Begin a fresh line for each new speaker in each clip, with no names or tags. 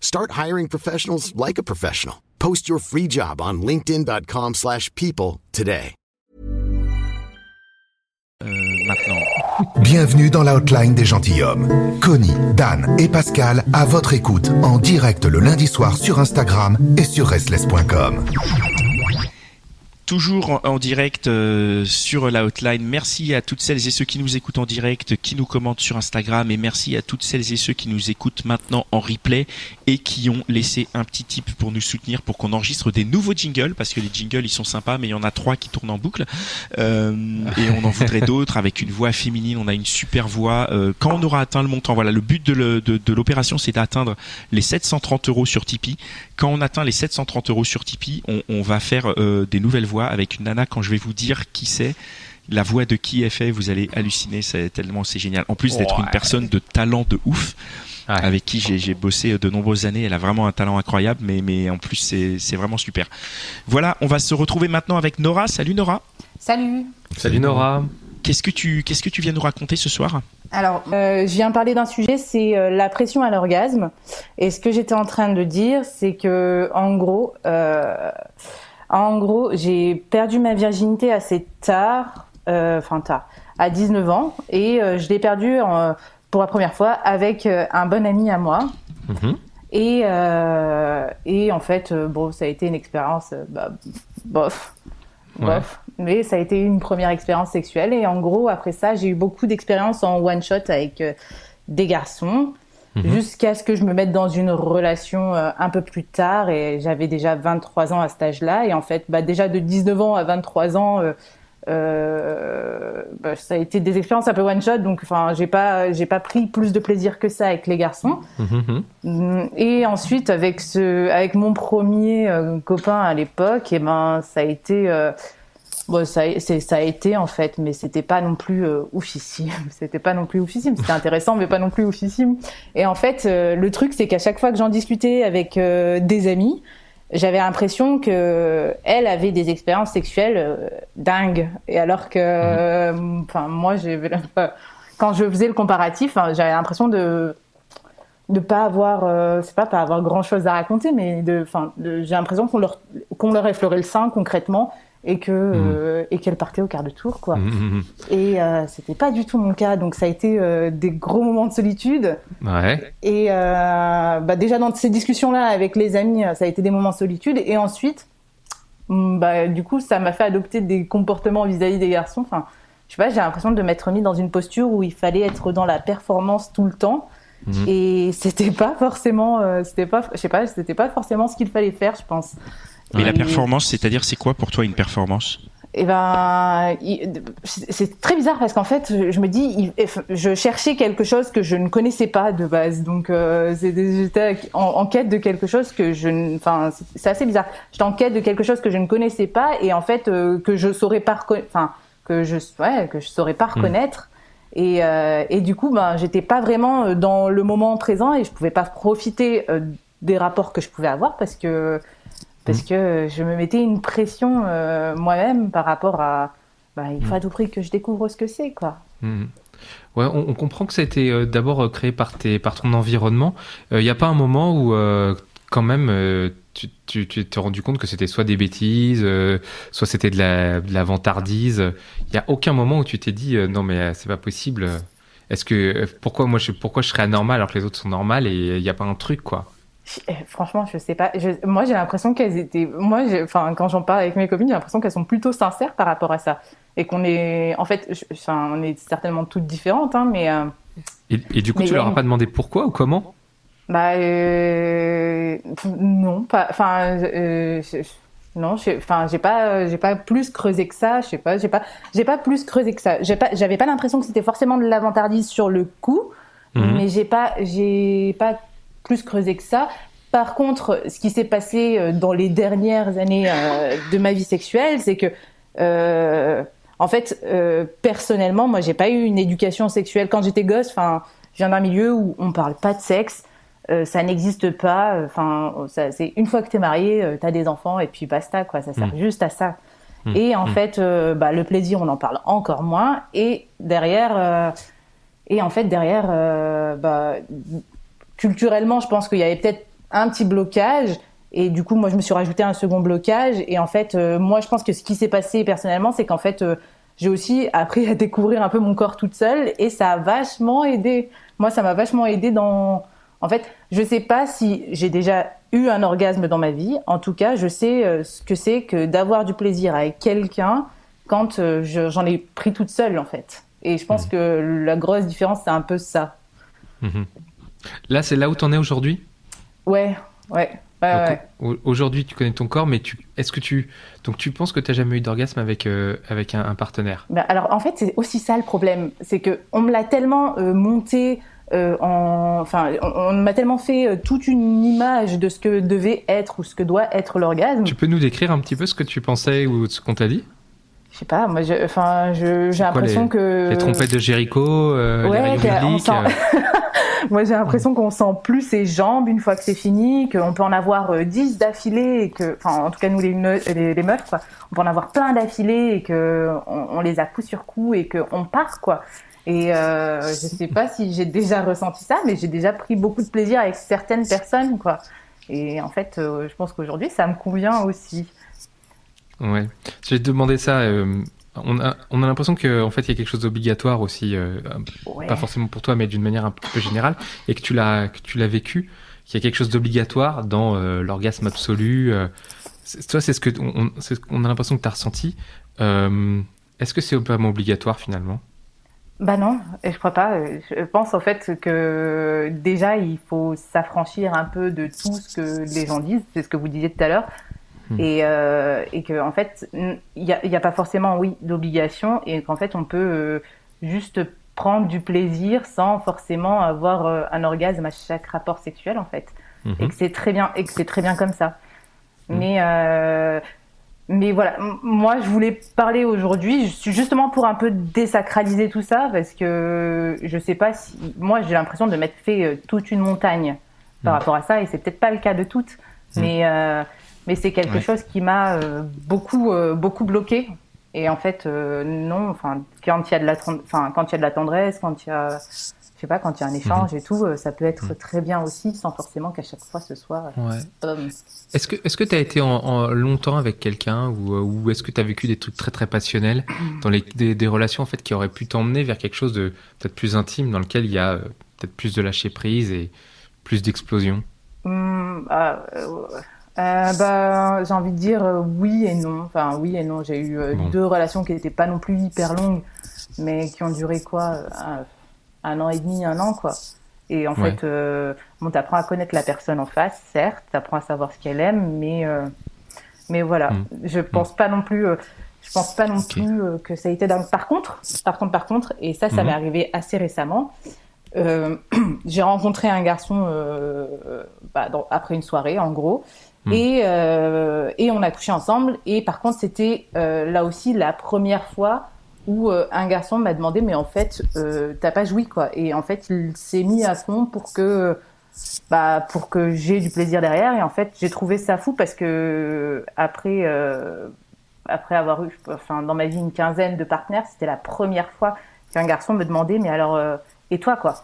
Start hiring professionals like a professional. Post your free job on linkedin.com/people slash people today.
Euh, maintenant.
Bienvenue dans l'outline des gentilshommes. Connie, Dan et Pascal à votre écoute en direct le lundi soir sur Instagram et sur restless.com.
Toujours en, en direct euh, sur la hotline. Merci à toutes celles et ceux qui nous écoutent en direct, qui nous commentent sur Instagram, et merci à toutes celles et ceux qui nous écoutent maintenant en replay et qui ont laissé un petit tip pour nous soutenir, pour qu'on enregistre des nouveaux jingles, parce que les jingles ils sont sympas, mais il y en a trois qui tournent en boucle, Euh, et on en voudrait d'autres avec une voix féminine. On a une super voix. Euh, quand on aura atteint le montant, voilà, le but de l'opération, c'est d'atteindre les 730 euros sur Tipeee. Quand on atteint les 730 euros sur Tipeee, on, on va faire euh, des nouvelles voix avec une nana. Quand je vais vous dire qui c'est, la voix de qui est fait, vous allez halluciner. C'est tellement c'est génial. En plus d'être une personne de talent de ouf,
Ouais.
avec qui j'ai bossé de nombreuses années. Elle a vraiment un talent incroyable, mais mais en plus c'est c'est vraiment super. Voilà, on va se retrouver maintenant avec Nora. Salut Nora.
Salut
Salut Nora.
Qu'est-ce que tu qu'est-ce que tu viens nous raconter ce soir?
Alors, euh, je viens parler d'un sujet, c'est euh, la pression à l'orgasme. Et ce que j'étais en train de dire, c'est que, en gros, euh, en gros, j'ai perdu ma virginité assez tard, euh, enfin tard, à 19 ans, et euh, je l'ai perdue en- pour la première fois avec euh, un bon ami à moi.
Mhm.
Et, euh, et en fait, euh, bon, ça a été une expérience, euh, bah, bof,
Ouais.
bof. Mais ça a été une première expérience sexuelle. Et en gros, après ça, j'ai eu beaucoup d'expériences en one shot avec euh, des garçons,
Mhm.
jusqu'à ce que je me mette dans une relation euh, un peu plus tard. Et j'avais déjà 23 ans à cet âge-là. Et en fait, bah, déjà de 19 ans à 23 ans. euh, euh, bah, ça a été des expériences un peu one shot donc enfin j'ai pas j'ai pas pris plus de plaisir que ça avec les garçons
Mhm, mhm.
Mm, Et ensuite, avec ce, avec mon premier euh, copain à l'époque, et ben, ça a été, bon, ça, a- c'est, ça a été en fait, mais c'était pas non plus euh, oufissime. C'était pas non plus oufissime. C'était intéressant, mais pas non plus oufissime. Et en fait, euh, le truc, c'est qu'à chaque fois que j'en discutais avec euh, des amis, j'avais l'impression que elle avait des expériences sexuelles euh, dingues. Et alors que, euh, enfin, moi, quand je faisais le comparatif, hein, j'avais l'impression de de pas avoir euh, c'est pas pas avoir grand chose à raconter mais de enfin j'ai l'impression qu'on leur qu'on leur effleurait le sein concrètement et que euh, et qu'elle partait au quart de tour quoi.
Mhm, mhm.
et euh, c'était pas du tout mon cas donc ça a été euh, des gros moments de solitude.
Ouais.
et euh, bah déjà dans ces discussions là avec les amis ça a été des moments de solitude. Et ensuite bah du coup ça m'a fait adopter des comportements vis-à-vis des garçons. Enfin je sais pas j'ai l'impression de m'être mis dans une posture où il fallait être dans la performance tout le temps. Et c'était pas forcément c'était pas je sais pas c'était pas forcément ce qu'il fallait faire je pense
Mais la
Et-
performance, c'est-à-dire c'est quoi pour toi une performance?
Et ben, c'est très bizarre parce qu'en fait, je me dis, il- je cherchais quelque chose que je ne connaissais pas de base, donc euh, c'est- j'étais en, en quête de quelque chose que je, ne- enfin, c'est- assez bizarre. J'étais en quête de quelque chose que je ne connaissais pas et en fait euh, que je saurais pas, enfin, que je, ouais, que je saurais pas reconnaître. Et, euh, et du coup, ben, j'étais pas vraiment euh, dans le moment présent et je pouvais pas profiter euh, des rapports que je pouvais avoir parce que parce que je me mettais une pression euh, moi-même par rapport à bah, il faut à tout prix que je découvre ce que c'est quoi.
Mhm. Ouais, on, on comprend que ça a été euh, d'abord euh, créé par, tes, par ton environnement. Il n'y a pas un moment où, euh, quand même, euh, tu tu tu t'es rendu compte que c'était soit des bêtises, euh, soit c'était de la, de la vantardise? Il n'y a aucun moment où tu t'es dit euh, non, mais euh, c'est pas possible. Est-ce que euh, pourquoi moi je pourquoi je serais anormal alors que les autres sont normales et il n'y a pas un truc quoi?
Franchement, je sais pas. Je, moi, j'ai l'impression qu'elles étaient. Moi, enfin, quand j'en parle avec mes copines, j'ai l'impression qu'elles sont plutôt sincères par rapport à ça, et qu'on est, en fait, enfin, on est certainement toutes différentes, hein, mais. Euh,
et, du coup, tu leur as pas demandé pourquoi ou comment?
Bah euh, non, pas. Enfin, euh, non, enfin, j'ai pas, j'ai pas plus creusé que ça. Je sais pas, j'ai pas, j'ai pas plus creusé que ça. J'ai pas, j'avais pas l'impression que c'était forcément de l'avantardise sur le coup, mhm. mais j'ai pas, j'ai pas plus creusé que ça. Par contre, ce qui s'est passé euh, dans les dernières années euh, de ma vie sexuelle, c'est que, euh, en fait, personnellement, moi, j'ai pas eu une éducation sexuelle quand j'étais gosse. Enfin, je viens d'un milieu où on parle pas de sexe, ça n'existe pas. Enfin, c'est une fois que t'es marié, t'as des enfants et puis basta, quoi. Ça sert mmh. juste à ça. Mmh. Et en mmh. fait, bah, le plaisir, on en parle encore moins. Et derrière, et en fait, derrière, bah, culturellement, je pense qu'il y avait peut-être un petit blocage. Et du coup, moi, je me suis rajouté un second blocage. Et en fait, euh, moi, je pense que ce qui s'est passé personnellement, c'est qu'en fait, euh, j'ai aussi appris à découvrir un peu mon corps toute seule. Et ça a vachement aidé. Moi, ça m'a vachement aidé dans. En fait, je sais pas si j'ai déjà eu un orgasme dans ma vie. En tout cas, je sais euh, ce que c'est que d'avoir du plaisir avec quelqu'un quand j'en ai pris toute seule, en fait. Et je pense mmh. que la grosse différence, c'est un peu ça.
Mmh. Là, c'est là où tu en es aujourd'hui?
Ouais, ouais.
Aujourd'hui, tu connais ton corps, mais tu, est-ce que tu, donc tu penses que tu n'as jamais eu d'orgasme avec euh, avec un, partenaire?
Bah, Alors en fait, c'est aussi ça le problème, c'est que on me l'a tellement euh, monté. Euh, en, enfin, on, m'a tellement fait toute une image de ce que devait être ou ce que doit être l'orgasme.
Tu peux nous décrire un petit peu ce que tu pensais ou ce qu'on t'a dit?
Je sais pas, moi, enfin, j'ai l'impression que
les trompettes de Jéricho, ouais, les
Moi, j'ai l'impression qu'on sent plus ses jambes une fois que c'est fini, qu'on peut en avoir 10 euh, d'affilée, et que, enfin, en tout cas, nous, les, les, meufs, quoi, on peut en avoir plein d'affilée et que on, les a coup sur coup et qu'on part, quoi. Et euh, je sais pas si j'ai déjà ressenti ça, mais j'ai déjà pris beaucoup de plaisir avec certaines personnes, quoi. Et en fait, euh, je pense qu'aujourd'hui, ça me convient aussi.
Ouais. Te demander ça. Euh, on a, on a l'impression qu'en fait, il y a quelque chose d'obligatoire aussi, euh, pas forcément pour toi, mais d'une manière un peu générale, et que tu l'as, que tu l'as vécu, qu'il y a quelque chose d'obligatoire dans euh, l'orgasme absolu. Toi, c'est ce que on, on a l'impression que tu as ressenti. est-ce que c'est vraiment obligatoire finalement?
Bah non, je crois pas. Je pense en fait que déjà il faut s'affranchir un peu de tout ce que les gens disent. C'est ce que vous disiez tout à l'heure. Hmm. Et, euh, et que en fait, il n'y a, a, pas forcément, oui, d'obligation, et qu'en fait, on peut euh, juste prendre du plaisir sans forcément avoir euh, un orgasme à chaque rapport sexuel, en fait. Hmm. Et que c'est très bien, et que c'est très bien comme ça. Hmm. Mais euh, mais voilà, moi je voulais parler aujourd'hui justement pour un peu désacraliser tout ça parce que je sais pas si moi j'ai l'impression de m'être fait toute une montagne par rapport à ça et c'est peut-être pas le cas de toutes, mais euh, mais c'est quelque chose qui m'a euh, beaucoup euh, beaucoup bloqué. Et en fait, euh, non. Enfin, quand il y a de la, enfin, quand il y a de la tendresse, quand il y a, je sais pas, quand il y a un échange et tout, ça peut être mhm. très bien aussi, sans forcément qu'à chaque fois ce soit.
Est-ce que est-ce que tu as été en, longtemps avec quelqu'un ou, ou est-ce que tu as vécu des trucs très très passionnels dans les des, des, relations en fait qui auraient pu t'emmener vers quelque chose de peut-être plus intime dans lequel il y a peut-être plus de lâcher prise et plus d'explosion?
Mmh, ah, euh, bah, j'ai envie de dire euh, oui et non. Enfin, oui et non. J'ai eu euh, deux relations qui n'étaient pas non plus hyper longues, mais qui ont duré quoi un, an et demi, un an, quoi. Et en fait, bon, t'apprends à connaître la personne en face, certes, t'apprends à savoir ce qu'elle aime, mais mais voilà. Mm. Je pense pas non plus. je pense pas non plus que ça a été d'un. Par contre, par contre, par contre, et ça, ça m'est mm-hmm. arrivé assez récemment. j'ai rencontré un garçon bah, après une soirée, en gros, Hmm. Et, euh, et on a couché ensemble. Et par contre, c'était euh, là aussi la première fois où euh, un garçon m'a demandé, mais en fait, t'as pas joui quoi. Et en fait, il s'est mis à fond pour que, bah, pour que j'ai du plaisir derrière. Et en fait, j'ai trouvé ça fou parce que après, après avoir eu, enfin, dans ma vie une quinzaine de partenaires, c'était la première fois qu'un garçon me demandait, mais alors, et toi quoi?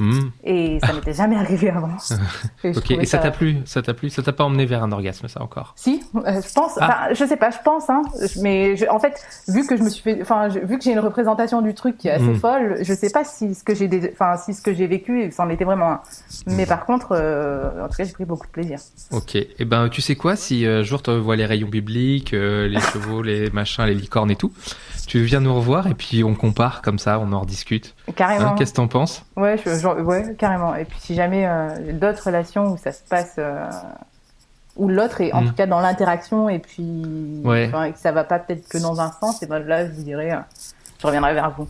Hmm.
Et ça m'était jamais arrivé avant. Et
Ok, et ça t'a plu Ça t'a plu Ça t'a pas emmené vers un orgasme, ça encore?
Si, euh, je pense.
Ah.
Enfin, je sais pas, je pense. Hein, mais je- en fait, vu que je me suis fait, enfin, vu que j'ai une représentation du truc qui est assez
Mm.
folle, je sais pas si ce que j'ai, enfin, si ce que j'ai vécu, c'en était vraiment un. Mais par contre, euh, en tout cas, j'ai pris beaucoup de plaisir.
Ok, et ben tu sais quoi Si euh, un jour tu vois les rayons bibliques, euh, les chevaux, les machins, les licornes et tout, tu viens nous revoir et puis on compare comme ça, on en rediscute.
Carrément.
Hein, Qu'est-ce que t'en penses?
Ouais, je, genre- ouais, carrément. Et puis si jamais euh, d'autres relations où ça se passe, euh, où l'autre est en
Mm.
tout cas dans l'interaction et puis
Ouais.
enfin, et que ça va pas peut-être que dans un sens, et ben là je vous dirai, euh, je reviendrai vers vous.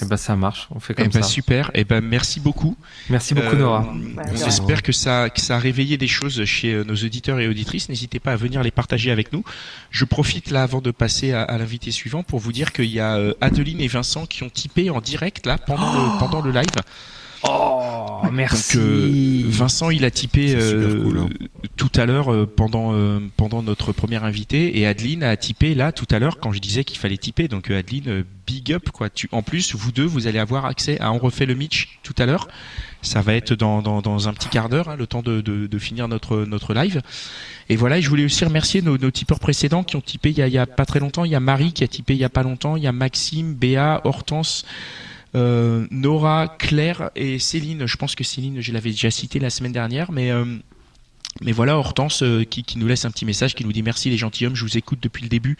Eh ben ça marche, on fait
Eh
comme
ben
ça.
super. Eh ben merci beaucoup.
Merci beaucoup
Euh,
Nora.
Ouais,
on espère que ça, que ça a réveillé des choses chez nos auditeurs et auditrices. N'hésitez pas à venir les partager avec nous. Je profite là avant de passer à, à l'invité suivant pour vous dire qu'il y a Adeline et Vincent qui ont typé en direct là pendant le, pendant le live.
Oh, merci.
Donc euh, Vincent il a typé euh,
cool, hein.
tout à l'heure euh, pendant euh, pendant notre première invité et Adeline a typé là tout à l'heure quand je disais qu'il fallait typer. Donc euh, Adeline euh, big up quoi. Tu en plus vous deux vous allez avoir accès à on refait le Mitch tout à l'heure. Ça va être dans, dans, dans un petit quart d'heure hein, le temps de, de, de finir notre notre live. Et voilà et je voulais aussi remercier nos, nos tipeurs précédents qui ont typé il y a, il y a pas très longtemps. Il y a Marie qui a typé il y a pas longtemps. Il y a Maxime Béa Hortense euh, Nora, Claire et Céline. Je pense que Céline, je l'avais déjà cité la semaine dernière, mais euh, mais voilà Hortense euh, qui, qui nous laisse un petit message qui nous dit merci les gentilshommes, je vous écoute depuis le début.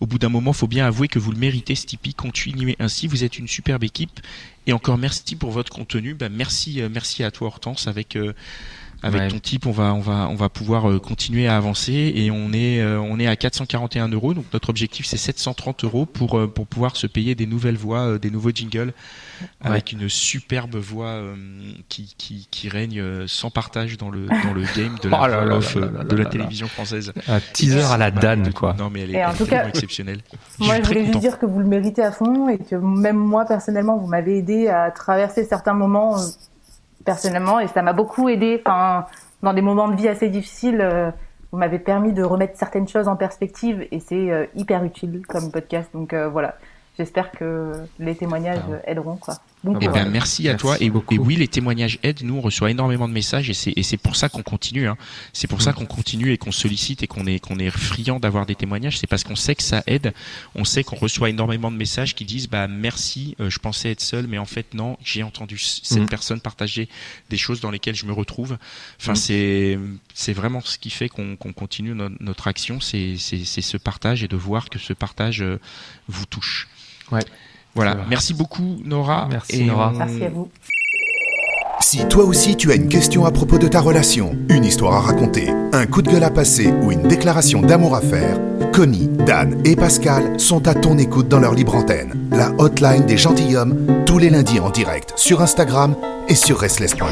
Au bout d'un moment, faut bien avouer que vous le méritez, Stipi. Continuez ainsi, vous êtes une superbe équipe. Et encore merci pour votre contenu. Ben, merci, euh, merci à toi Hortense avec. Avec
Ouais.
ton type, on va, on va, on va pouvoir euh, continuer à avancer et on est, euh, on est à 441 euros. Donc notre objectif c'est 730 euros pour euh, pour pouvoir se payer des nouvelles voix, euh, des nouveaux jingles, avec une superbe voix euh, qui, qui, qui règne sans partage dans le dans le game de la
Oh là
voix
là
off,
là là
de
là
la
là.
télévision française.
Un teaser à la Dan quoi.
Non mais elle est,
Et en
elle est
tout
vraiment
cas,
exceptionnelle.
Moi, je voulais juste dire que vous le méritez à fond et que même moi, personnellement, vous m'avez aidé à traverser certains moments euh, personnellement et ça m'a beaucoup aidé. Enfin, dans des moments de vie assez difficiles, euh, vous m'avez permis de remettre certaines choses en perspective et c'est euh, hyper utile comme podcast. Donc euh, voilà, j'espère que les témoignages
Ah.
aideront. Quoi. Bon
Eh ben, merci à
Merci
toi. Et, et oui, les témoignages aident. Nous, on reçoit énormément de messages et c'est, et c'est pour ça qu'on continue. Hein. C'est pour ça qu'on continue et qu'on sollicite et qu'on est, qu'on est friand d'avoir des témoignages. C'est parce qu'on sait que ça aide. On sait qu'on reçoit énormément de messages qui disent, bah, merci, euh, je pensais être seul, mais en fait, non, j'ai entendu c- cette
Mm.
personne partager des choses dans lesquelles je me retrouve. Enfin,
Mm.
c'est, c'est vraiment ce qui fait qu'on, qu'on continue no- notre action. C'est, c'est, c'est ce partage et de voir que ce partage euh, vous touche.
Ouais.
Voilà. Merci beaucoup, Nora.
Merci,
Et
Nora.
on-
Merci à vous.
Si toi aussi tu as une question à propos de ta relation, une histoire à raconter, un coup de gueule à passer ou une déclaration d'amour à faire, Connie, Dan et Pascal sont à ton écoute dans leur libre antenne, la hotline des gentilshommes, tous les lundis en direct sur Instagram et sur restless.com.